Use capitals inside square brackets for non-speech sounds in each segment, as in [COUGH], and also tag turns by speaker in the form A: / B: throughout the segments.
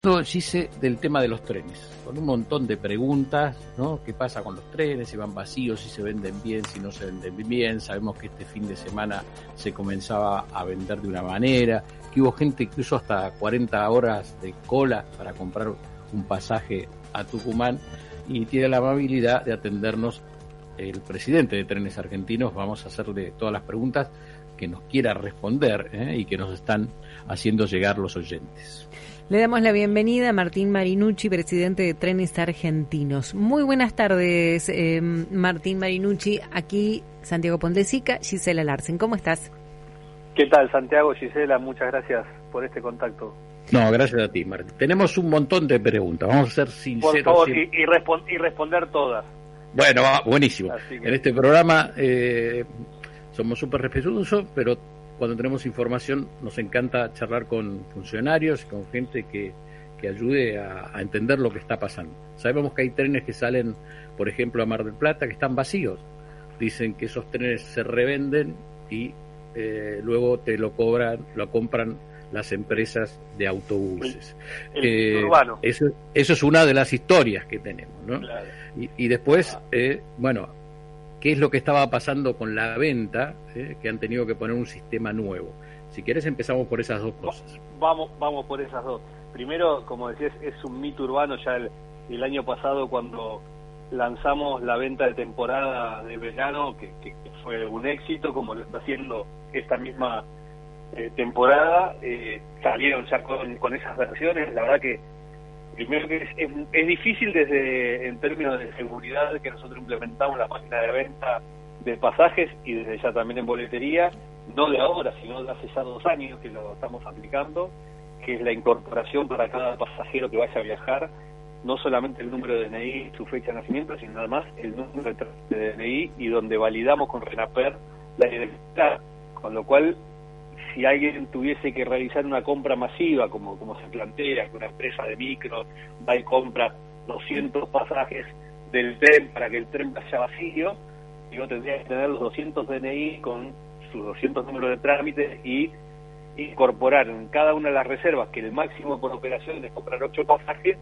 A: Gise, del tema de los trenes, con un montón de preguntas, ¿no? ¿Qué pasa con los trenes? Si van vacíos, si se venden bien, si no se venden bien. Sabemos que este fin de semana se comenzaba a vender de una manera, que hubo gente incluso hasta 40 horas de cola para comprar un pasaje a Tucumán y tiene la amabilidad de atendernos el presidente de Trenes Argentinos. Vamos a hacerle todas las preguntas que nos quiera responder ¿eh? y que nos están haciendo llegar los oyentes.
B: Le damos la bienvenida a Martín Marinucci, presidente de Trenes Argentinos. Muy buenas tardes, eh, Martín Marinucci. Aquí Santiago Pondesica, Gisela Larsen. ¿Cómo estás?
C: ¿Qué tal, Santiago, Gisela? Muchas gracias por este contacto.
A: No, gracias a ti, Martín. Tenemos un montón de preguntas. Vamos a ser sinceros.
C: Por favor, y, y, responder todas.
A: Bueno, buenísimo. En este programa eh, somos súper respetuosos, pero cuando tenemos información nos encanta charlar con funcionarios, con gente que, que ayude a, entender lo que está pasando. Sabemos que hay trenes que salen, por ejemplo, a Mar del Plata, que están vacíos. Dicen que esos trenes se revenden y eh, luego te lo cobran, lo compran las empresas de autobuses.
C: Eh,
A: eso, eso es una de las historias que tenemos, ¿no? Y, después, eh, bueno, qué es lo que estaba pasando con la venta, ¿eh? que han tenido que poner un sistema nuevo. Si quieres empezamos por esas dos cosas.
C: Vamos, vamos por esas dos. Primero, como decías, es un mito urbano ya el, año pasado cuando lanzamos la venta de temporada de verano, que, fue un éxito, como lo está haciendo esta misma eh, temporada, eh, salieron ya con, con esas versiones, la verdad que primero que es, es, difícil desde en términos de seguridad que nosotros implementamos la página de venta de pasajes y desde ya también en boletería, no de ahora, sino de hace ya dos años que lo estamos aplicando, que es la incorporación para cada pasajero que vaya a viajar, no solamente el número de DNI, su fecha de nacimiento, sino además el número de DNI y donde validamos con RENAPER la identidad, con lo cual si alguien tuviese que realizar una compra masiva, como, como se plantea, que una empresa de micro va y compra 200 pasajes del tren para que el tren vaya vacío, yo tendría que tener los 200 DNI con sus 200 números de trámite y incorporar en cada una de las reservas que el máximo por operación es comprar 8 pasajes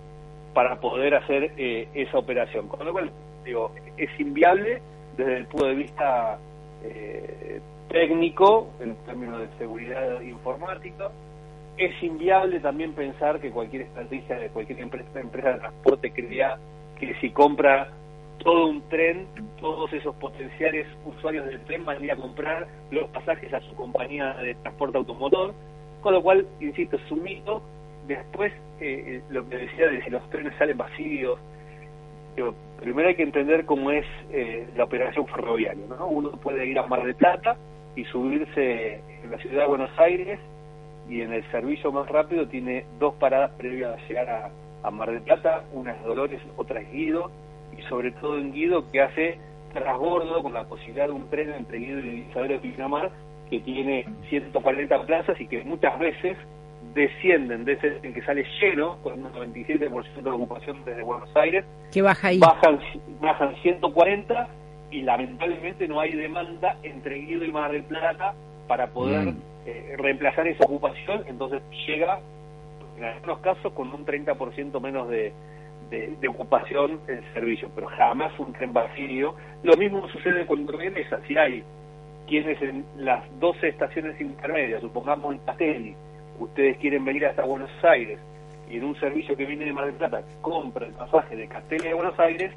C: para poder hacer eh, esa operación. Con lo cual, digo, es inviable desde el punto de vista eh, técnico, en términos de seguridad informática. Es inviable también pensar que cualquier estrategia de cualquier empresa, empresa de transporte crea que si compra todo un tren, todos esos potenciales usuarios del tren van a ir a comprar los pasajes a su compañía de transporte automotor, con lo cual, insisto, es un mito. Después, eh, eh, lo que decía de si los trenes salen vacíos, primero hay que entender cómo es eh, la operación ferroviaria. ¿no? Uno puede ir a Mar del Plata, y subirse en la ciudad de Buenos Aires y en el servicio más rápido tiene dos paradas previas a llegar a, Mar del Plata, una es Dolores, otra es Guido, y sobre todo en Guido que hace trasbordo con la posibilidad de un tren entre Guido y Isabel de Pinamar que tiene 140 plazas y que muchas veces descienden de ese en que sale lleno, con un 97% de ocupación desde Buenos Aires,
B: que baja ahí.
C: Bajan, bajan 140 y lamentablemente no hay demanda entre Guido y Mar del Plata para poder mm. eh, reemplazar esa ocupación, entonces llega en algunos casos con un 30% menos de, de, ocupación el servicio, pero jamás un tren vacío. Lo mismo sucede con Regresa, si hay quienes en las 12 estaciones intermedias, supongamos en Castelli, ustedes quieren venir hasta Buenos Aires y en un servicio que viene de Mar del Plata compra el pasaje de Castelli a Buenos Aires,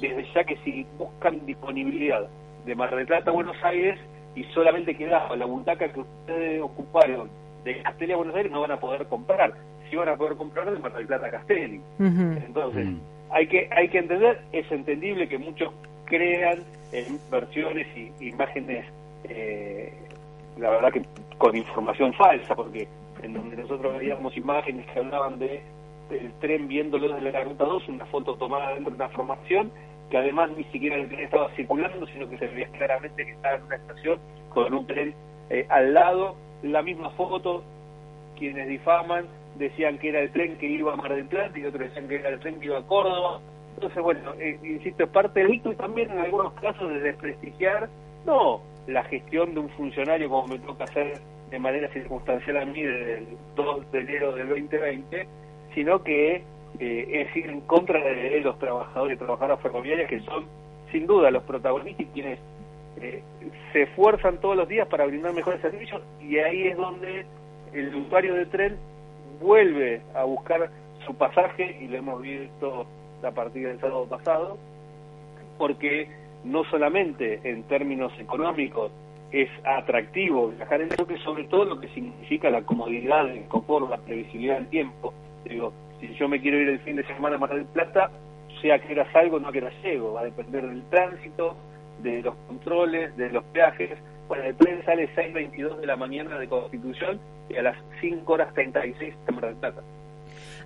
C: desde ya que si buscan disponibilidad de Mar del Plata a Buenos Aires y solamente quedaba la butaca que ustedes ocuparon de Castelli a Buenos Aires, no van a poder comprar. Si van a poder comprar de Mar del Plata a Castelli. Entonces, mm. hay que hay que entender, es entendible que muchos crean en versiones y imágenes, eh, la verdad que con información falsa, porque en donde nosotros veíamos imágenes que hablaban de el tren viéndolo desde la ruta 2, una foto tomada dentro de una formación, que además ni siquiera el tren estaba circulando, sino que se veía claramente que estaba en una estación con un tren eh, al lado, la misma foto, quienes difaman decían que era el tren que iba a Mar del Plata y otros decían que era el tren que iba a Córdoba. Entonces, bueno, eh, insisto, es parte del mito y también en algunos casos de desprestigiar, no la gestión de un funcionario como me toca hacer de manera circunstancial a mí desde el 2 de enero del 2020, sino que eh, es ir en contra de los trabajadores y trabajadoras ferroviarias que son sin duda los protagonistas y quienes eh, se esfuerzan todos los días para brindar mejores servicios y ahí es donde el usuario de tren vuelve a buscar su pasaje y lo hemos visto a partir del sábado pasado porque no solamente en términos económicos es atractivo viajar en sino que sobre todo lo que significa la comodidad, el confort, la previsibilidad del tiempo. Digo, si yo me quiero ir el fin de semana a Mar del Plata, sea que era salgo, no que era llego, va a depender del tránsito, de los controles, de los peajes. Bueno, el tren sale 6.22 de la mañana de Constitución y a las 5 horas 36 de Mar del Plata.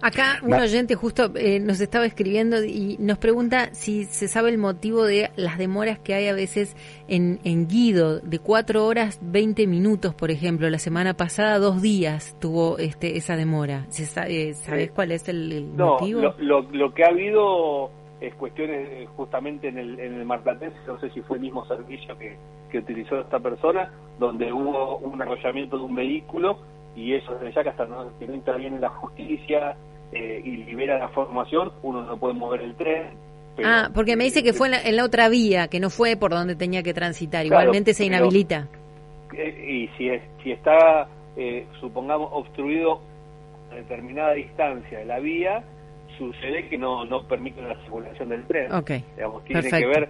B: Acá un oyente justo eh, nos estaba escribiendo y nos pregunta si se sabe el motivo de las demoras que hay a veces en, en Guido, de cuatro horas 20 minutos, por ejemplo. La semana pasada, dos días tuvo este esa demora. Eh, ¿Sabes cuál es el, motivo?
C: Lo, lo, lo, que ha habido es cuestiones eh, justamente en el, en el Marplatense, no sé si fue el mismo servicio que, que utilizó esta persona, donde hubo un arrollamiento de un vehículo y eso desde ya que hasta no, que no interviene la justicia eh, y libera la formación, uno no puede mover el tren.
B: ah, porque me dice que fue en la, otra vía, que no fue por donde tenía que transitar, igualmente se inhabilita.
C: Eh, y si, es, si está, eh, supongamos, obstruido a determinada distancia de la vía, sucede que no, no permite la circulación del tren.
B: Ok,
C: Digamos, tiene que ver,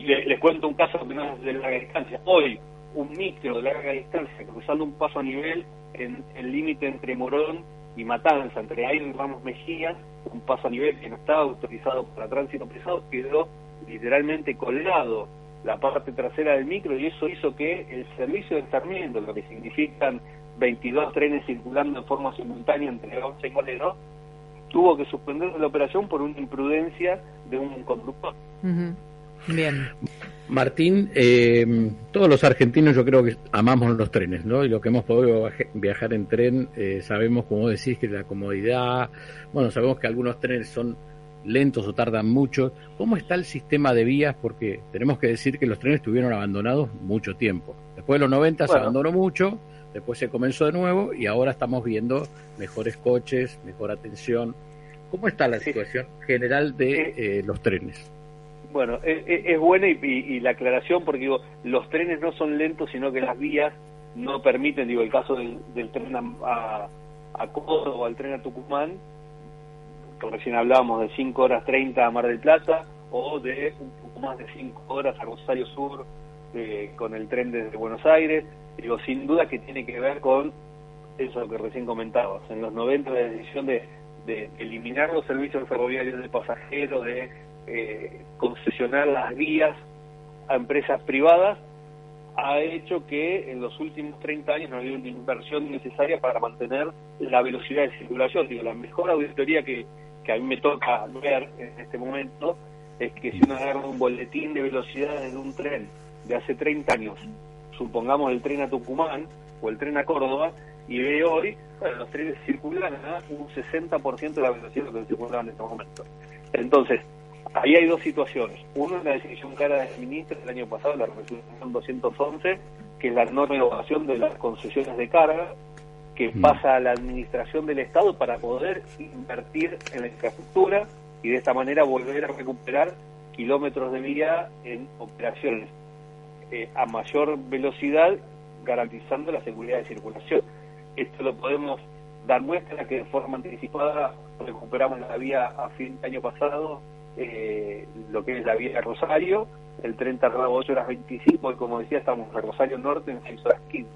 C: les, cuento un caso que no es de larga distancia. Hoy, un micro de larga distancia cruzando un paso a nivel en el límite entre Morón y Matanza, entre Aire y Ramos Mejía, un paso a nivel que no estaba autorizado para tránsito pesado, quedó literalmente colgado la parte trasera del micro y eso hizo que el servicio de Sarmiento, lo que significan 22 trenes circulando en forma simultánea entre Once y Molero, tuvo que suspender la operación por una imprudencia de un conductor.
B: Bien.
A: Martín, eh, todos los argentinos yo creo que amamos los trenes, ¿no? Y lo que hemos podido viajar en tren, eh, sabemos, como decís, que la comodidad, bueno, sabemos que algunos trenes son lentos o tardan mucho. ¿Cómo está el sistema de vías? Porque tenemos que decir que los trenes estuvieron abandonados mucho tiempo. Después de los 90 se abandonó mucho, después se comenzó de nuevo y ahora estamos viendo mejores coches, mejor atención. ¿Cómo está la situación general de eh, los trenes?
C: Bueno, es, buena y, la aclaración porque digo, los trenes no son lentos, sino que las vías no permiten, digo, el caso del, tren a, a, Córdoba al tren a Tucumán, que recién hablábamos de 5 horas 30 a Mar del Plata, o de un poco más de 5 horas a Rosario Sur eh, con el tren desde Buenos Aires. Digo, sin duda que tiene que ver con eso que recién comentabas. En los 90 la decisión de, de eliminar los servicios ferroviarios de pasajeros, de eh, concesionar las vías a empresas privadas ha hecho que en los últimos 30 años no haya una inversión necesaria para mantener la velocidad de circulación. Digo, la mejor auditoría que, que a mí me toca ver en este momento es que si uno agarra un boletín de velocidad de un tren de hace 30 años, supongamos el tren a Tucumán o el tren a Córdoba, y ve hoy, los trenes circulan a un 60% de la velocidad que circulaban en este momento. Entonces, Ahí hay dos situaciones. Uno es la decisión cara del ministro del año pasado, la resolución 211, que es la no renovación de las concesiones de carga, que mm. pasa a la administración del Estado para poder invertir en la infraestructura y de esta manera volver a recuperar kilómetros de vía en operaciones eh, a mayor velocidad, garantizando la seguridad de circulación. Esto lo podemos dar muestra que de forma anticipada recuperamos la vía a fin de año pasado eh, lo que es la vía Rosario, el tren tardaba 8 horas 25 y como decía estamos en Rosario Norte en 6 horas 15.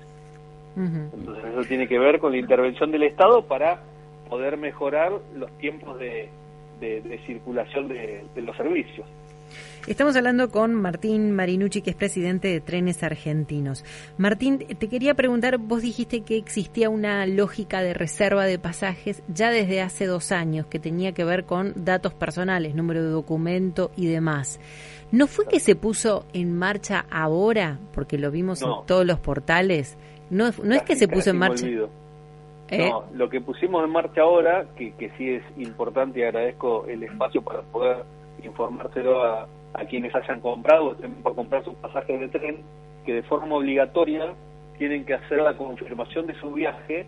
C: Entonces eso tiene que ver con la intervención del Estado para poder mejorar los tiempos de, de, circulación de, los servicios.
B: Estamos hablando con Martín Marinucci, que es presidente de Trenes Argentinos. Martín, te quería preguntar, vos dijiste que existía una lógica de reserva de pasajes ya desde hace dos años, que tenía que ver con datos personales, número de documento y demás. ¿No fue que se puso en marcha ahora? Porque lo vimos en todos los portales. No, no es que se puso en marcha.
C: ¿Eh? No, lo que pusimos en marcha ahora, que, que sí es importante y agradezco el espacio para poder informárselo a, a quienes hayan comprado o estén por comprar sus pasajes de tren, que de forma obligatoria tienen que hacer la confirmación de su viaje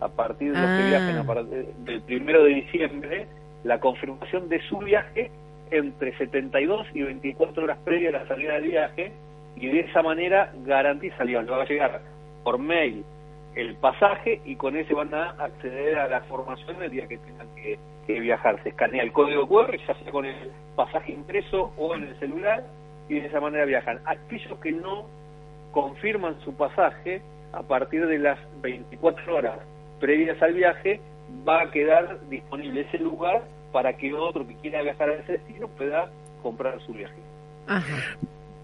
C: a partir de los que viajen a ah. del primero de diciembre, la confirmación de su viaje entre 72 y 24 horas previa a la salida del viaje y de esa manera garantiza, le va a llegar por mail el pasaje y con ese van a acceder a la formación el día que tengan que, viajar. Se escanea el código QR, ya sea con el pasaje impreso o en el celular, y de esa manera viajan. Aquellos que no confirman su pasaje, a partir de las 24 horas previas al viaje, va a quedar disponible ese lugar para que otro que quiera viajar a ese destino pueda comprar su viaje.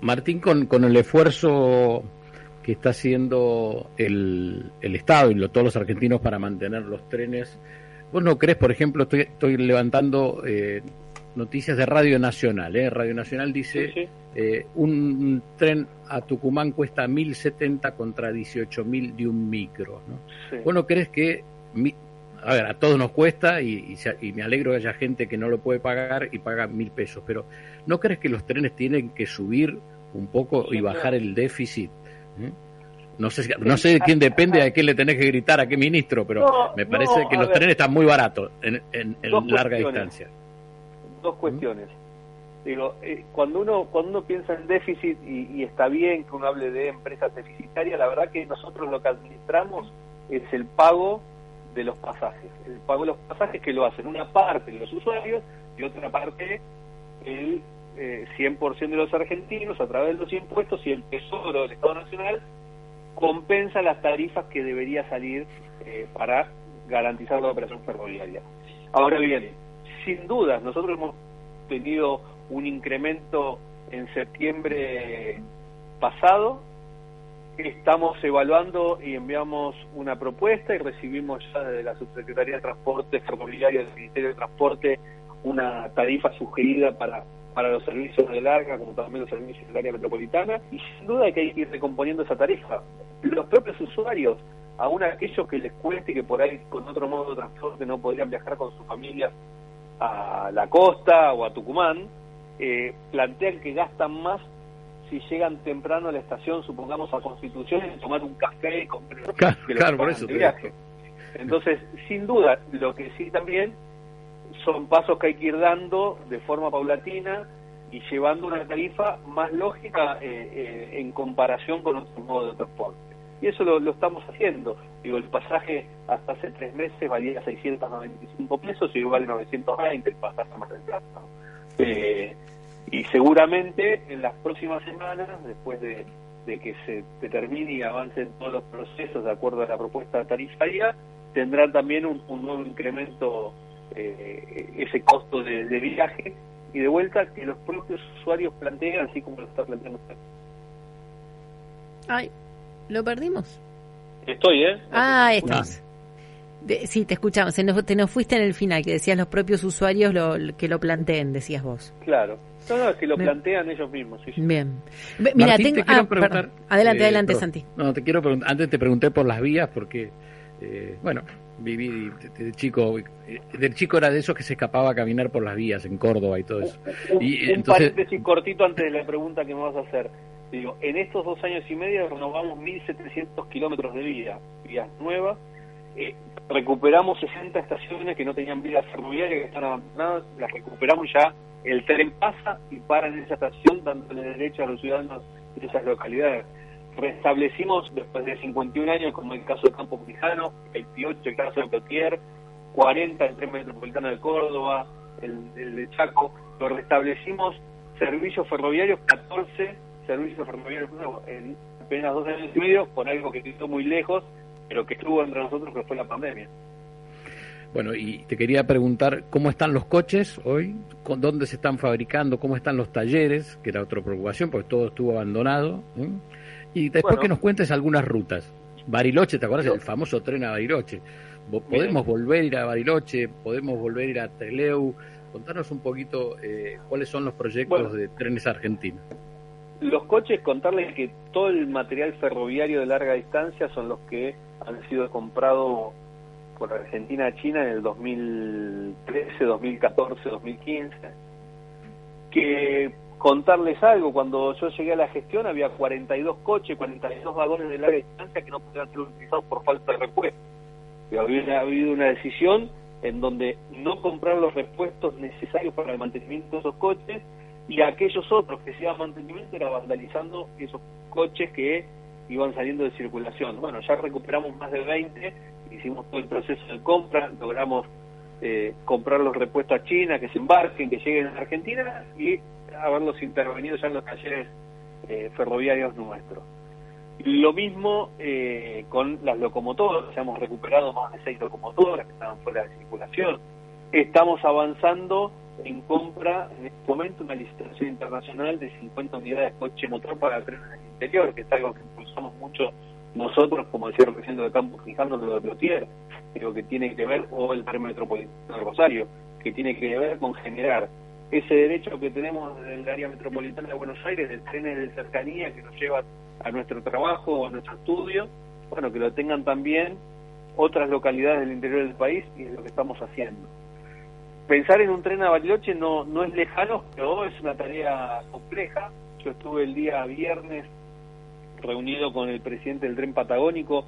A: Martín, con, con el esfuerzo que está haciendo el, el Estado y todos los argentinos para mantener los trenes. ¿Vos no crees, por ejemplo, estoy, estoy levantando eh, noticias de Radio Nacional, ¿eh? Radio Nacional dice, eh, un, tren a Tucumán cuesta 1.070 contra 18.000 de un micro, ¿no? ¿Vos no crees que, a ver, a todos nos cuesta y, y, me alegro que haya gente que no lo puede pagar y paga mil pesos, pero ¿no crees que los trenes tienen que subir un poco y bajar el déficit? No sé, no sé de quién depende, a quién le tenés que gritar, a qué ministro, pero me parece que los trenes están muy baratos en, en, larga distancia.
C: Dos cuestiones. Digo, eh, cuando uno cuando uno piensa en déficit y, está bien que uno hable de empresas deficitarias, la verdad que nosotros lo que administramos es el pago de los pasajes. El pago de los pasajes que lo hacen una parte los usuarios y otra parte el eh, 100% de los argentinos a través de los impuestos y el Tesoro del Estado Nacional compensa las tarifas que debería salir eh, para garantizar la operación ferroviaria. Ahora bien, sin dudas, nosotros hemos tenido un incremento en septiembre pasado, estamos evaluando y enviamos una propuesta y recibimos ya desde la Subsecretaría de Transporte Ferroviario del Ministerio de Transporte una tarifa sugerida para para los servicios de larga como también los servicios del área metropolitana y sin duda hay que ir recomponiendo esa tarifa. Los propios usuarios, aún aquellos que les cueste que por ahí con otro modo de transporte no podrían viajar con sus familias a la costa o a Tucumán, eh, plantean que gastan más si llegan temprano a la estación, supongamos a Constitución, y tomar un café y comprar
A: claro, por eso
C: viaje. Entonces, sin duda, lo que sí también son pasos que hay que ir dando de forma paulatina y llevando una tarifa más lógica eh, eh, en comparación con otros modos de transporte. Y eso lo, estamos haciendo. Digo, el pasaje hasta hace tres meses valía 695 pesos y hoy vale 920 el pasaje más del eh, y seguramente en las próximas semanas, después de, que se determine y avancen todos los procesos de acuerdo a la propuesta tarifaria, tendrán también un nuevo incremento eh, ese costo de, viaje y de vuelta que los propios usuarios plantean, así como lo está planteando usted.
B: Ay, lo perdimos.
C: Estoy, ¿eh?
B: Ah, estás. sí, te escuchamos. te nos fuiste en el final, que decías los propios usuarios lo, que lo planteen, decías vos.
C: Claro. No, no, es que lo plantean ellos mismos.
B: Bien. Mira, tengo... Ah, adelante, eh, adelante, Santi.
A: No, te quiero preguntar, antes te pregunté por las vías, porque, eh, bueno, viví de, chico, del chico era de esos que se escapaba a caminar por las vías en Córdoba y todo eso.
C: Un, y, entonces... paréntesis cortito antes de la pregunta que me vas a hacer. Digo, en estos dos años y medio renovamos 1.700 kilómetros de vía, vías nuevas, eh, recuperamos 60 estaciones que no tenían vías ferroviarias, que están abandonadas, las recuperamos ya, el tren pasa y para en esa estación dándole derecho a los ciudadanos de esas localidades restablecimos después de 51 años, como el caso de Campo Quijano, 28 el caso de Plotier, 40 el tren metropolitano de Córdoba, el, de Chaco, lo restablecimos servicios ferroviarios, 14 servicios ferroviarios en apenas dos años y medio, por algo que quedó muy lejos, pero que estuvo entre nosotros, que fue la pandemia.
A: Bueno, y te quería preguntar cómo están los coches hoy, con dónde se están fabricando, cómo están los talleres, que era otra preocupación, porque todo estuvo abandonado. Y después que nos cuentes algunas rutas. Bariloche, ¿te acuerdas? El famoso tren a Bariloche. ¿Podemos volver a ir a Bariloche? ¿Podemos volver a ir a Treleu? Contanos un poquito eh, cuáles son los proyectos de trenes argentinos.
C: Los coches, contarles que todo el material ferroviario de larga distancia son los que han sido comprados por Argentina a China en el 2013, 2014, 2015. Que contarles algo, cuando yo llegué a la gestión había 42 coches, 42 vagones de larga distancia que no podían ser utilizados por falta de repuesto. Había habido una decisión en donde no comprar los repuestos necesarios para el mantenimiento de esos coches y aquellos otros que se iban mantenimiento era vandalizando esos coches que iban saliendo de circulación. Bueno, ya recuperamos más de 20, hicimos todo el proceso de compra, logramos eh, comprar los repuestos a China, que se embarquen, que lleguen a Argentina y haberlos intervenido ya en los talleres eh, ferroviarios nuestros. Lo mismo eh, con las locomotoras, hemos recuperado más de seis locomotoras que estaban fuera de circulación. Estamos avanzando en compra en este momento una licitación internacional de 50 unidades de coche motor para trenes en el interior, que es algo que impulsamos mucho nosotros, como decía el presidente de Campo Quijano de Lotier, creo que tiene que ver, o el tren metropolitano de Rosario, que tiene que ver con generar ese derecho que tenemos en el área metropolitana de Buenos Aires, de trenes de cercanía que nos llevan a nuestro trabajo o a nuestro estudio, bueno, que lo tengan también otras localidades del interior del país y es lo que estamos haciendo. Pensar en un tren a Bariloche no, no es lejano, pero es una tarea compleja. Yo estuve el día viernes reunido con el presidente del tren patagónico,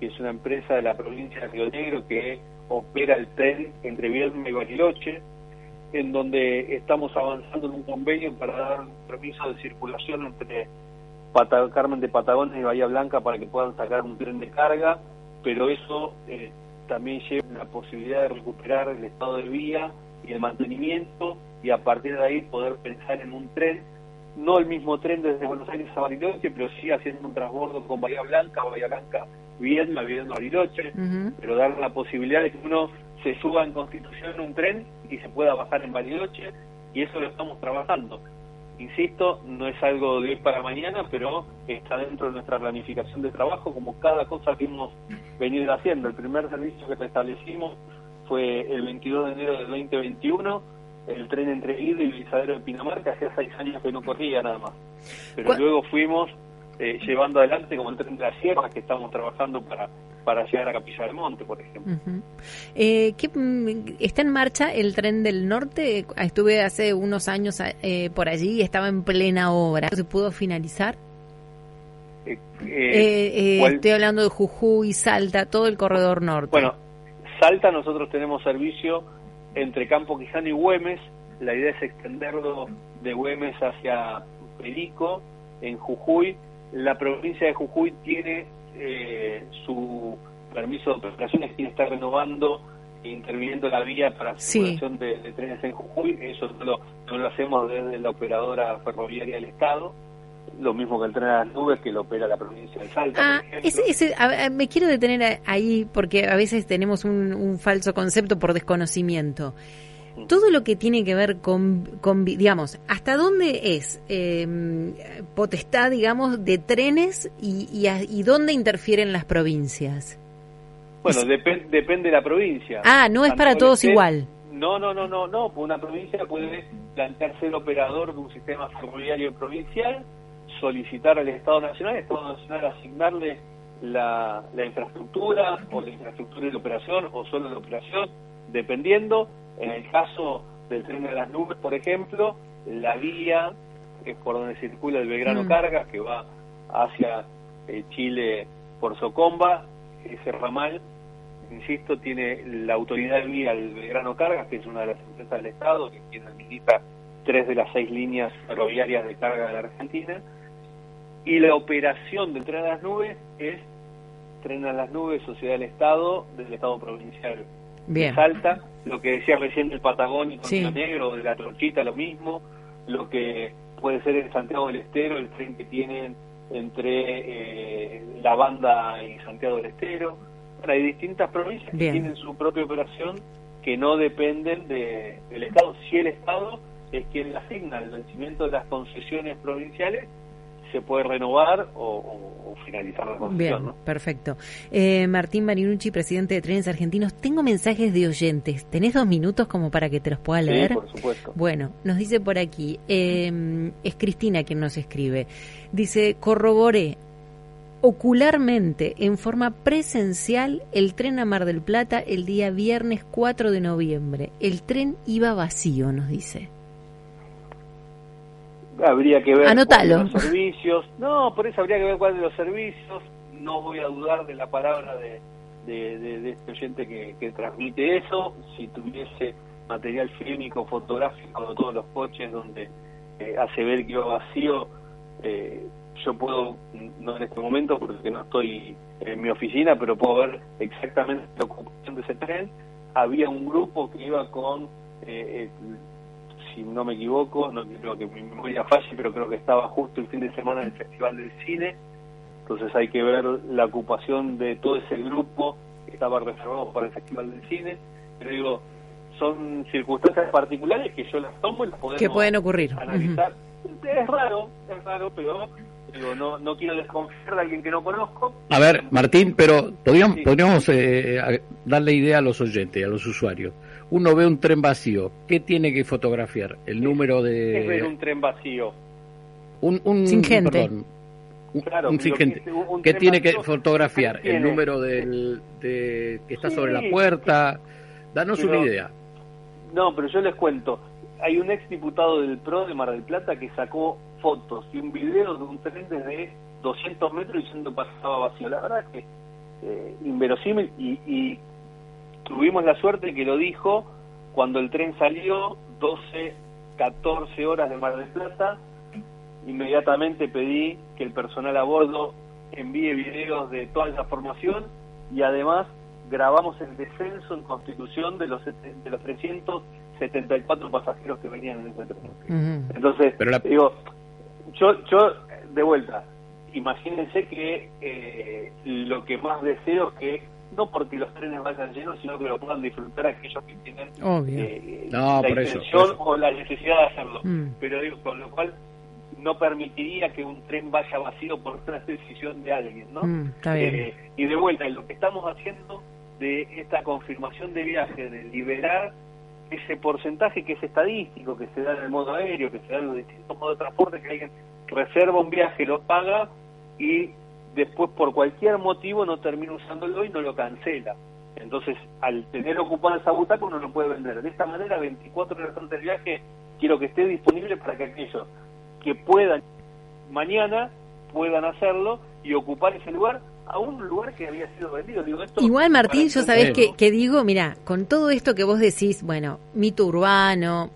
C: que es una empresa de la provincia de Río Negro que opera el tren entre Viernes y Bariloche, en donde estamos avanzando en un convenio para dar un permiso de circulación entre Carmen de Patagones y Bahía Blanca para que puedan sacar un tren de carga, pero eso eh, también lleva la posibilidad de recuperar el estado de vía y el mantenimiento y a partir de ahí poder pensar en un tren, no el mismo tren desde Buenos Aires a Bariloche, pero sí haciendo un transbordo con Bahía Blanca, Bahía Blanca, Viedma, Viedma, Bariloche, pero dar la posibilidad de que uno se suba en Constitución un tren y se pueda bajar en Bariloche y eso lo estamos trabajando. Insisto, no es algo de hoy para mañana, pero está dentro de nuestra planificación de trabajo, como cada cosa que hemos venido haciendo. El primer servicio que restablecimos fue el 22 de enero del 2021, el tren entre Guido y Lizadero de Pinamarca, hacía seis años que no corría nada más. Pero luego fuimos eh, llevando adelante como el tren de la sierra, que estamos trabajando para para llegar a Capilla del Monte, por ejemplo.
B: Eh, mm, ¿Está en marcha el tren del norte? Estuve hace unos años eh, por allí y estaba en plena obra. ¿Se pudo finalizar? Eh, estoy hablando de Jujuy, Salta, todo el corredor norte.
C: Bueno, Salta nosotros tenemos servicio entre Campo Quijano y Güemes. La idea es extenderlo de Güemes hacia Perico, en Jujuy. La provincia de Jujuy tiene eh, su permiso de operaciones tiene está renovando e interviniendo la vía para la circulación de, trenes en Jujuy. Eso no lo, no lo hacemos desde la operadora ferroviaria del Estado lo mismo que el tren a las nubes que lo opera la provincia de Salta.
B: Ah, ese, me quiero detener ahí porque a veces tenemos un falso concepto por desconocimiento todo lo que tiene que ver con, digamos, ¿hasta dónde es em, potestad, digamos, de trenes y, y, dónde interfieren las provincias?
C: Bueno, depende de la provincia.
B: Ah, no es para todos igual.
C: No, no, no, no, no. Una provincia puede plantearse el operador de un sistema ferroviario provincial, solicitar al Estado Nacional, el Estado Nacional asignarle la, la infraestructura o la infraestructura de operación o solo de operación, dependiendo en el caso del tren de las nubes, por ejemplo, la vía, que es por donde circula el Belgrano mm. Cargas, que va hacia eh, Chile por Socomba, ese ramal, insisto, tiene la autoridad de vía el Belgrano Cargas, que es una de las empresas del Estado, que tiene administra tres de las seis líneas ferroviarias de carga de la Argentina, y la operación del tren a las nubes es Tren a las Nubes, Sociedad del Estado, del Estado Provincial de Salta, lo que decía recién del Patagónico, sí. Negro, de la Torchita, lo mismo, lo que puede ser en Santiago del Estero, el tren que tienen entre eh, la banda y Santiago del Estero, hay distintas provincias que tienen su propia operación que no dependen de, del Estado. Si el Estado es quien le asigna el vencimiento de las concesiones provinciales, se puede renovar o, finalizar la concesión.
B: Bien, perfecto. Eh, Martín Marinucci, presidente de Trenes Argentinos, tengo mensajes de oyentes. ¿Tenés dos minutos como para que te los pueda leer?
C: Sí, por supuesto.
B: Bueno, nos dice por aquí, eh, es Cristina quien nos escribe. Dice, corroboré ocularmente en forma presencial el tren a Mar del Plata el día viernes 4 de noviembre. El tren iba vacío, nos dice
C: habría que ver
B: los
C: servicios. No, por eso habría que ver cuáles de los servicios. No voy a dudar de la palabra de, de, este oyente que, transmite eso. Si tuviese material fílmico, fotográfico de todos los coches donde eh, hace ver que iba vacío, eh, yo puedo, no en este momento porque no estoy en mi oficina, pero puedo ver exactamente la ocupación de ese tren. Había un grupo que iba con eh, si no me equivoco, no creo que mi memoria falle, pero creo que estaba justo el fin de semana del Festival del Cine, entonces hay que ver la ocupación de todo ese grupo que estaba reservado para el Festival del Cine, pero digo, son circunstancias particulares que yo las tomo y las podemos
B: que pueden ocurrir.
C: analizar. Es raro, es raro, pero digo, no, no quiero desconfiar de alguien que no conozco.
A: A ver, Martín, pero podríamos, podríamos eh, darle idea a los oyentes, a los usuarios uno ve un tren vacío, ¿qué tiene que fotografiar? El número de...
C: es ver un tren vacío?
A: Un, un
B: sin gente.
A: un, sin gente. ¿Qué tiene que fotografiar? El número del, de, que está sobre la puerta. Danos una idea.
C: No, pero yo les cuento. Hay un ex diputado del PRO de Mar del Plata que sacó fotos y un video de un tren desde 200 metros diciendo pasaba vacío. La verdad que eh, inverosímil y, y tuvimos la suerte que lo dijo cuando el tren salió, 12, 14 horas de Mar del Plata, inmediatamente pedí que el personal a bordo envíe videos de toda esa formación y además grabamos el descenso en Constitución de los, de los 374 pasajeros que venían en ese tren. Entonces, digo, yo, yo, de vuelta, imagínense que eh, lo que más deseo es que no porque los trenes vayan llenos, sino que lo puedan disfrutar aquellos que tienen
A: eh, la
C: intención o la necesidad de hacerlo. Mm. Pero digo, con lo cual no permitiría que un tren vaya vacío por una [LAUGHS] decisión de alguien, ¿no?
B: Mm,
C: eh, y de vuelta, lo que estamos haciendo de esta confirmación de viaje, de liberar ese porcentaje que es estadístico, que se da en el modo aéreo, que se da en los distintos modos de transporte, que alguien reserva un viaje, lo paga y después por cualquier motivo no termina usándolo y no lo cancela. Entonces, al tener ocupada esa butaca uno lo puede vender. De esta manera, 24 horas antes del viaje, quiero que esté disponible para que aquellos que puedan mañana puedan hacerlo y ocupar ese lugar a un lugar que había sido vendido.
B: Igual, Martín, yo sabés que, que, digo, mira, con todo esto que vos decís, bueno, mito urbano,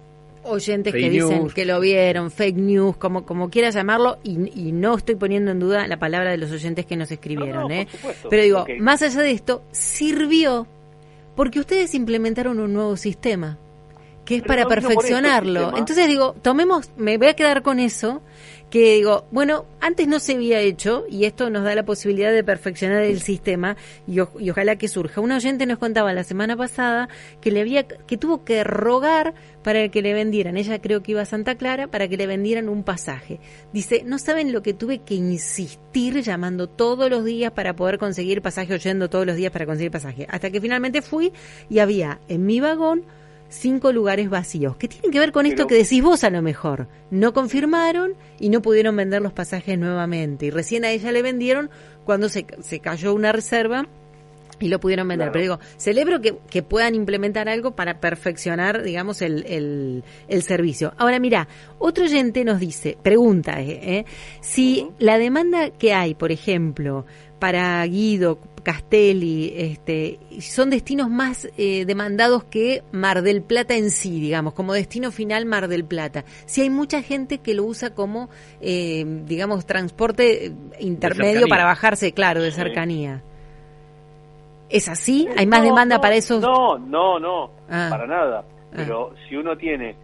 B: oyentes que dicen que lo vieron, fake news, como, como quieras llamarlo, y, no estoy poniendo en duda la palabra de los oyentes que nos escribieron, ¿eh? Pero digo, más allá de esto, sirvió porque ustedes implementaron un nuevo sistema que es para perfeccionarlo. Entonces digo, tomemos, me voy a quedar con eso que digo, bueno, antes no se había hecho y esto nos da la posibilidad de perfeccionar el sistema y, ojalá que surja. Un oyente nos contaba la semana pasada que le había que tuvo que rogar para que le vendieran, ella creo que iba a Santa Clara para que le vendieran un pasaje. Dice, "No saben lo que tuve que insistir llamando todos los días para poder conseguir pasaje, oyendo todos los días para conseguir pasaje." Hasta que finalmente fui y había en mi vagón cinco lugares vacíos, que tienen que ver con esto que decís vos a lo mejor. No confirmaron y no pudieron vender los pasajes nuevamente. Y recién a ella le vendieron cuando se, se cayó una reserva y lo pudieron vender. Pero digo, celebro que, que, puedan implementar algo para perfeccionar, digamos, el, el, el servicio. Ahora, mira, otro oyente nos dice, pregunta, eh, eh si la demanda que hay, por ejemplo, para Guido, Castelli, este, son destinos más eh, demandados que Mar del Plata en sí, digamos, como destino final Mar del Plata. Si hay mucha gente que lo usa como, eh, digamos, transporte intermedio para bajarse, claro, de cercanía. ¿Es así? ¿Hay más demanda para eso?
C: No, no, no, ah. para nada. Ah. Pero si uno tiene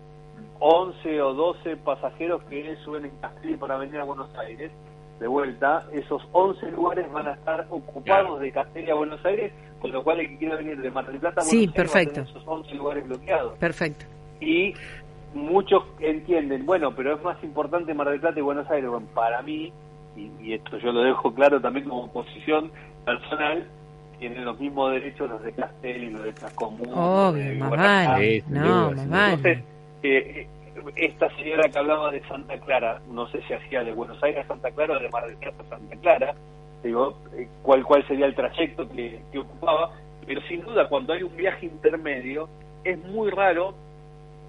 C: 11 o 12 pasajeros que suben en Castelli para venir a Buenos Aires, de vuelta, esos 11 lugares van a estar ocupados de Castelli a Buenos Aires, con lo cual el que quiera venir de Mar del Plata a Buenos
B: Sí,
C: Aires
B: perfecto.
C: va a tener esos 11 lugares bloqueados.
B: Perfecto.
C: Y muchos entienden, bueno, pero es más importante Mar del Plata y Buenos Aires. Bueno, para mí, y, y esto yo lo dejo claro también como posición personal, tienen los mismos derechos los de Castelli, los de Chascomún,
B: Obvio,
C: de
B: más vale. No, más vale.
C: Entonces, eh, eh, esta señora que hablaba de Santa Clara, no sé si hacía de Buenos Aires a Santa Clara o de Mar del Plata a Santa Clara, digo, eh, cuál, cuál sería el trayecto que, que ocupaba, pero sin duda cuando hay un viaje intermedio es muy raro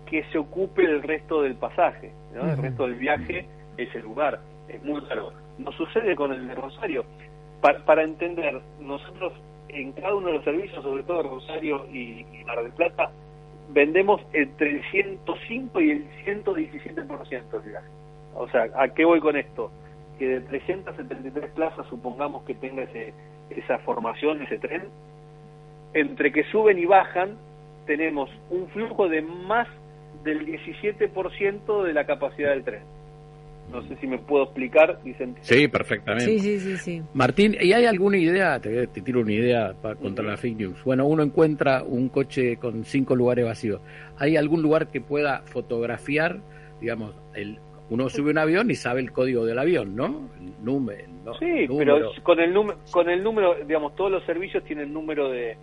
C: que se ocupe el resto del pasaje, ¿no? el resto del viaje es el lugar, es muy raro. No sucede con el de Rosario. Para, para entender, nosotros en cada uno de los servicios, sobre todo Rosario y, y Mar del Plata, vendemos entre el 105 y el 117% del. O sea, ¿a qué voy con esto? Que de 373 plazas, supongamos que tenga ese, esa formación, ese tren, entre que suben y bajan, tenemos un flujo de más del 17% de la capacidad del tren. No sé si me puedo explicar, dicen.
A: Sí, perfectamente.
B: Sí, sí, sí, sí.
A: Martín, ¿y hay alguna idea? Te, te tiro una idea para contra la fake news. Bueno, uno encuentra un coche con cinco lugares vacíos. ¿Hay algún lugar que pueda fotografiar, digamos, el, uno sube un avión y sabe el código del avión, ¿no? El número. ¿no?
C: Sí,
A: Número.
C: pero con el número, con el número, digamos, todos los servicios tienen número de,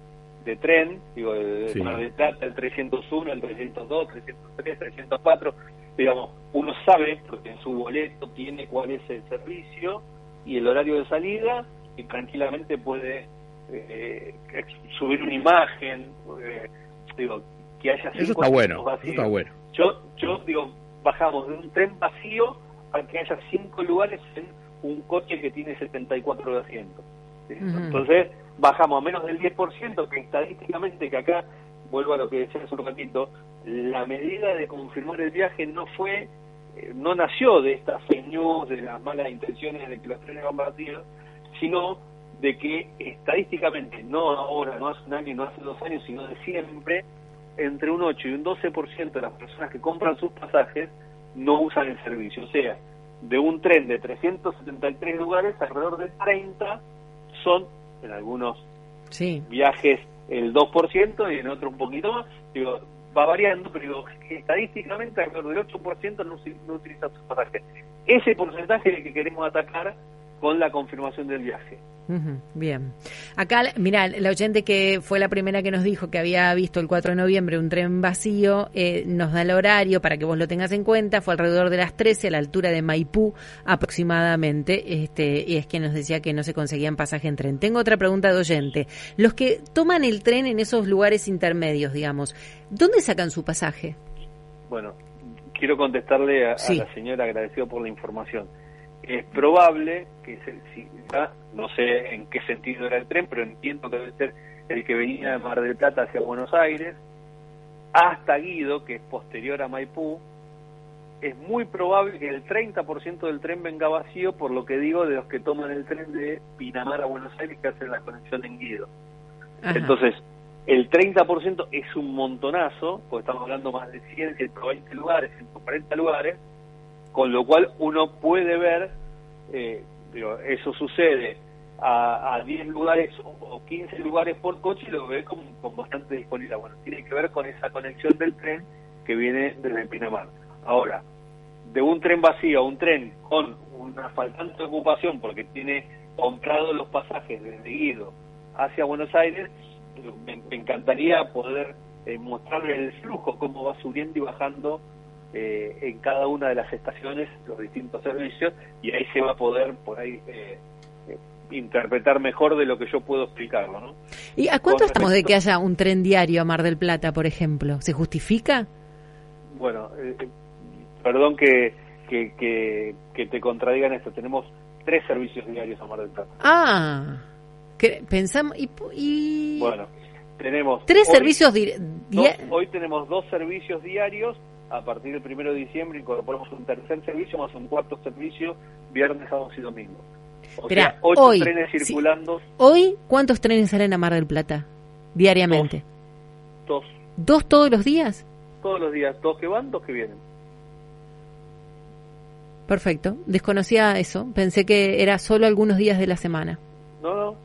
C: de tren, digo, de,
A: Sí.
C: Mar del Plata, el 301, el 302, 303, 304, digamos, uno sabe, porque en su boleto tiene cuál es el servicio y el horario de salida, y tranquilamente puede eh, subir una imagen, eh, digo, que haya
A: Eso
C: cinco
A: está bueno,
C: asientos
A: eso
C: vacíos.
A: está bueno.
C: Yo, yo digo, bajamos de un tren vacío a que haya cinco lugares en un coche que tiene 74 asientos. ¿sí?
B: Ujú.
C: Entonces, bajamos a menos del 10%, que estadísticamente, que acá, vuelvo a lo que decía hace un ratito, la medida de confirmar el viaje no fue, eh, no nació de estas news, de las malas intenciones de que los trenes van vacíos, sino de que estadísticamente, no ahora, no hace un año, no hace dos años, sino de siempre, entre un 8 y un 12% de las personas que compran sus pasajes no usan el servicio. O sea, de un tren de 373 lugares, alrededor de 30 son, en algunos
B: Sí.
C: viajes, el 2% y en otros un poquito más. Digo, va variando, pero digo, estadísticamente alrededor del 8% no, no utiliza sus pasajes. Ese porcentaje que queremos atacar con la confirmación del viaje.
B: Bien. Acá, mira, la oyente que fue la primera que nos dijo que había visto el 4 de noviembre un tren vacío, eh, nos da el horario para que vos lo tengas en cuenta, fue alrededor de las 13 a la altura de Maipú aproximadamente, este, y es que nos decía que no se conseguían pasaje en tren. Tengo otra pregunta de oyente. Los que toman el tren en esos lugares intermedios, digamos, ¿dónde sacan su pasaje?
C: Bueno, quiero contestarle a, a la señora agradecido por la información. Es probable que, se, si- ya no sé en qué sentido era el tren, pero entiendo que debe ser el que venía de Mar del Plata hacia Buenos Aires, hasta Guido, que es posterior a Maipú. Es muy probable que el 30% del tren venga vacío, por lo que digo de los que toman el tren de Pinamar a Buenos Aires que hacen la conexión en Guido.
B: Ajá.
C: Entonces, el 30% es un montonazo, porque estamos hablando más de 100, 120 lugares, 140 lugares, con lo cual uno puede ver, eh, eso sucede a, a 10 lugares o, o 15 lugares por coche y lo ve con, bastante disponibilidad. Bueno, tiene que ver con esa conexión del tren que viene desde Pinamar. Ahora, de un tren vacío a un tren con una faltante ocupación porque tiene comprado los pasajes desde Guido hacia Buenos Aires, me, me encantaría poder eh, mostrarle el flujo, cómo va subiendo y bajando eh, en cada una de las estaciones los distintos servicios y ahí se va a poder por ahí eh, eh, interpretar mejor de lo que yo puedo explicarlo, ¿no?
B: ¿Y a cuánto
C: con
B: estamos de que haya un tren diario a Mar del Plata, por ejemplo? ¿Se justifica?
C: Bueno, eh, eh, perdón que, que, que, que te contradigan esto, tenemos tres servicios diarios a Mar del Plata.
B: Ah, que pensamos y, y-
C: Bueno, tenemos
B: tres
C: hoy
B: servicios di-
C: dos-
B: dia-
C: hoy tenemos dos servicios diarios. A partir del primero de diciembre incorporamos un tercer servicio más un cuarto servicio viernes, sábados y domingos. O
B: Esperá,
C: sea, ocho
B: hoy,
C: trenes
B: sí.
C: circulando,
B: Hoy, ¿cuántos trenes salen a Mar del Plata diariamente?
C: dos,
B: ¿Dos todos los días?
C: todos los días, dos que van, dos que vienen.
B: Perfecto. Desconocía eso. Pensé que era solo algunos días de la semana.
C: No, no.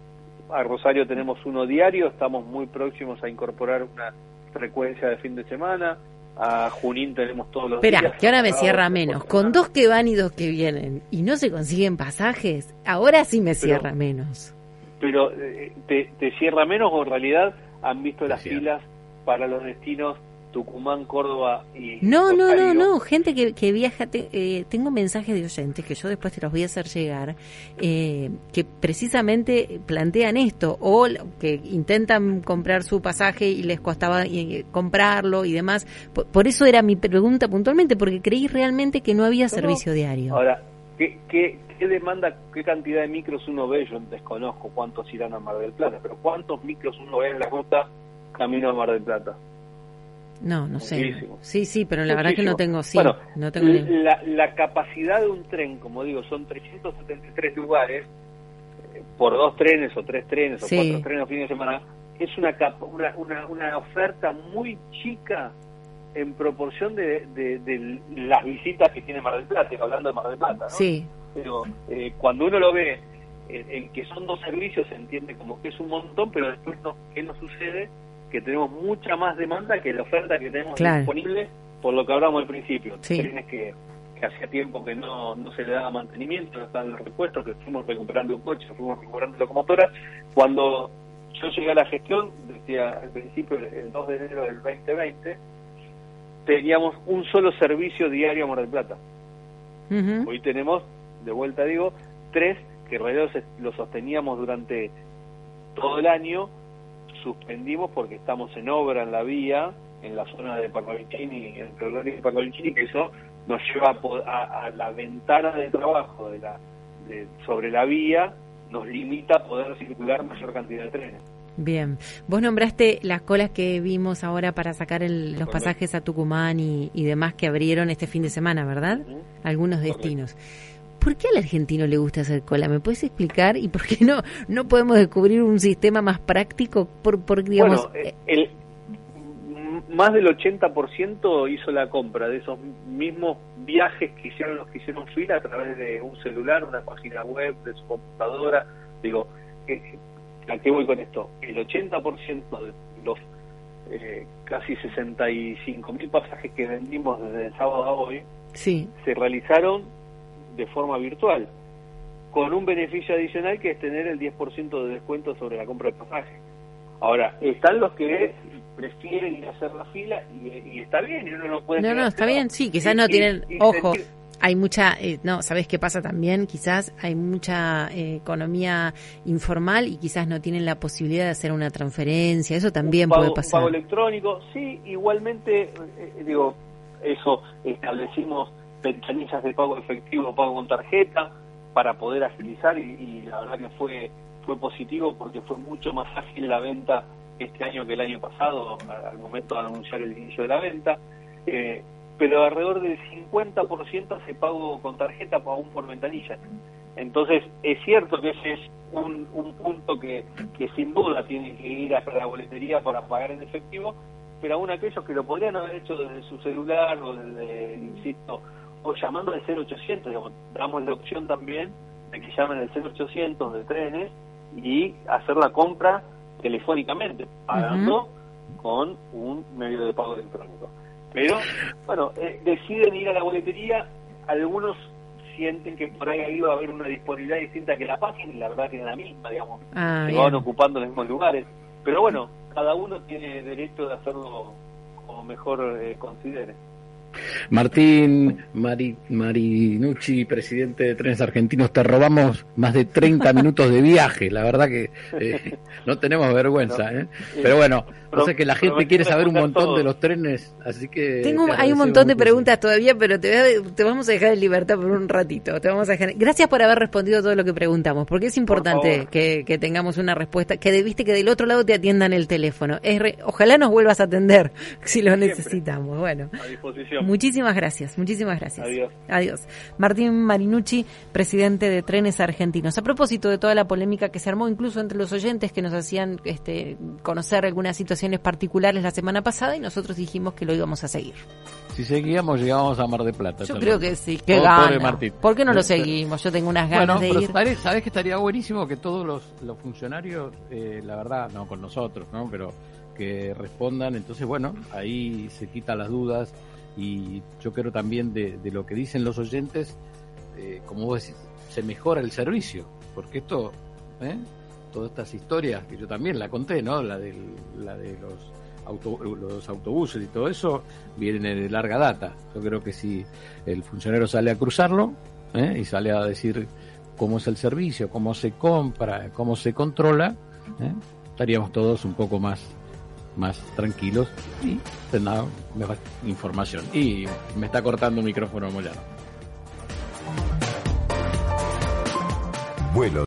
C: A Rosario tenemos uno diario. Estamos muy próximos a incorporar una frecuencia de fin de semana. A Junín tenemos todos los
B: días.
C: Espera,
B: que ahora me cierra menos. Con dos que van y dos que vienen y no se consiguen pasajes, ahora sí me cierra menos.
C: Pero, eh, te, ¿te cierra menos o en realidad han visto las filas para los destinos Tucumán, Córdoba y...
B: No, no, no, no, gente que, que viaja, eh, tengo mensajes de oyentes que yo después te los voy a hacer llegar, eh, que precisamente plantean esto, o que intentan comprar su pasaje y les costaba eh, comprarlo y demás. Por, eso era mi pregunta puntualmente, porque creí realmente que no había servicio diario.
C: Ahora, ¿qué, qué, ¿qué demanda, qué cantidad de micros uno ve? Yo desconozco cuántos irán a Mar del Plata, pero ¿cuántos micros uno ve en la ruta camino a Mar del Plata?
B: No, no sé. Sí, sí, pero la verdad que no tengo, sí,
C: bueno,
B: no tengo
C: la, la, capacidad de un tren, como digo, son 373 lugares, eh, por dos trenes o tres trenes o cuatro trenes a fin de semana, es una, una, una, una oferta muy chica en proporción de, de, las visitas que tiene Mar del Plata, hablando de Mar del Plata, ¿no?
B: Sí.
C: Pero eh, cuando uno lo ve en, que son dos servicios, se entiende como que es un montón, pero después, no, ¿qué nos sucede? Que tenemos mucha más demanda que la oferta que tenemos disponible, por lo que hablamos al principio. Trenes que, que hacía tiempo que no, no se le daba mantenimiento, no estaban los repuestos, que fuimos recuperando un coche, fuimos recuperando locomotoras. Cuando yo llegué a la gestión, decía al principio, el 2 de enero del 2020, teníamos un solo servicio diario a Mar del Plata. Hoy tenemos, de vuelta digo, tres que en realidad lo sosteníamos durante todo el año suspendimos porque estamos en obra en la vía, en la zona de Pacovichini, entre Gloria y Pacovichini, que eso nos lleva a, la ventana de trabajo de la, sobre la vía, nos limita a poder circular mayor cantidad de trenes.
B: Bien, vos nombraste las colas que vimos ahora para sacar los pasajes a Tucumán y, demás que abrieron este fin de semana, ¿verdad? Algunos destinos. ¿Por qué al argentino le gusta hacer cola? ¿Me puedes explicar? ¿Y por qué no no podemos descubrir un sistema más práctico? Por, por digamos,
C: bueno, eh, el, más del 80% hizo la compra de esos mismos viajes que hicieron los que hicieron fila a través de un celular, una página web, de su computadora. Digo, eh, ¿a qué voy con esto? El 80% de los eh, casi 65 mil pasajes que vendimos desde el sábado a hoy
B: sí.
C: se realizaron de forma virtual, con un beneficio adicional que es tener el 10% de descuento sobre la compra de pasaje. Ahora, están los que prefieren ir a hacer la fila y, está bien, y uno no puede...
B: No, no, está bien, sí, quizás no tienen... ojo, hay mucha, eh, no, ¿sabes qué pasa también? Quizás hay mucha eh, economía informal y quizás no tienen la posibilidad de hacer una transferencia, eso también puede pasar.
C: pago electrónico, sí, igualmente, eh, digo, eso establecimos ventanillas de pago efectivo, pago con tarjeta, para poder agilizar y, la verdad que fue fue positivo porque fue mucho más ágil la venta este año que el año pasado al momento de anunciar el inicio de la venta. Eh, pero alrededor del 50% se pago con tarjeta, aún por ventanilla. Entonces, es cierto que ese es un, un punto que, que sin duda tiene que ir a la boletería para pagar en efectivo, pero aún aquellos que lo podrían haber hecho desde su celular o desde, insisto, o llamando al 0800, digamos, damos la opción también de que llamen al 0800 de trenes y hacer la compra telefónicamente, pagando con un medio de pago electrónico. Pero, bueno, eh, deciden ir a la boletería, algunos sienten que por ahí iba a haber una disponibilidad distinta que la página y la verdad que es la misma, digamos, ah, se van ocupando los mismos lugares. Pero bueno, cada uno tiene derecho de hacerlo como mejor eh, considere.
A: Martín Mari, Marinucci, presidente de Trenes Argentinos, te robamos más de 30 [LAUGHS] minutos de viaje. La verdad que eh, no tenemos vergüenza. ¿eh? Pero bueno, no sé que la gente quiere saber un montón de los trenes, así que...
B: Tengo, hay un montón de preguntas todavía, pero te, te vamos a dejar en libertad por un ratito. Te vamos a Gracias por haber respondido todo lo que preguntamos, porque es importante que, tengamos una respuesta, que debiste que del otro lado te atiendan el teléfono. Es ojalá nos vuelvas a atender [LAUGHS] si lo necesitamos. Bueno,
C: a disposición.
B: Muchísimas Muchísimas gracias, muchísimas gracias.
C: Adiós.
B: Adiós. Martín Marinucci, presidente de Trenes Argentinos. A propósito de toda la polémica que se armó incluso entre los oyentes que nos hacían este, conocer algunas situaciones particulares la semana pasada y nosotros dijimos que lo íbamos a seguir.
A: Si seguíamos, llegábamos a Mar de Plata.
B: Yo creo que sí, que
A: Oh,
B: gana. ¿Por qué no lo seguimos? Yo tengo unas ganas
A: Bueno,
B: de
A: pero
B: ir.
A: sabes, sabes que estaría buenísimo que todos los, los funcionarios, eh, la verdad, no con nosotros, ¿no? Pero que respondan. Entonces, bueno, ahí se quitan las dudas y yo creo también de, de lo que dicen los oyentes, eh, como vos decís, se mejora el servicio, porque esto, ¿eh? todas estas historias que yo también la conté, ¿no? La, del, la de los, auto- los autobuses y todo eso vienen de larga data. Yo creo que si el funcionario sale a cruzarlo ¿eh? y sale a decir cómo es el servicio, cómo se compra, cómo se controla, ¿eh? estaríamos todos un poco más más tranquilos y tendrá mejor información. Y me está cortando el micrófono Moyano.
D: Vuelo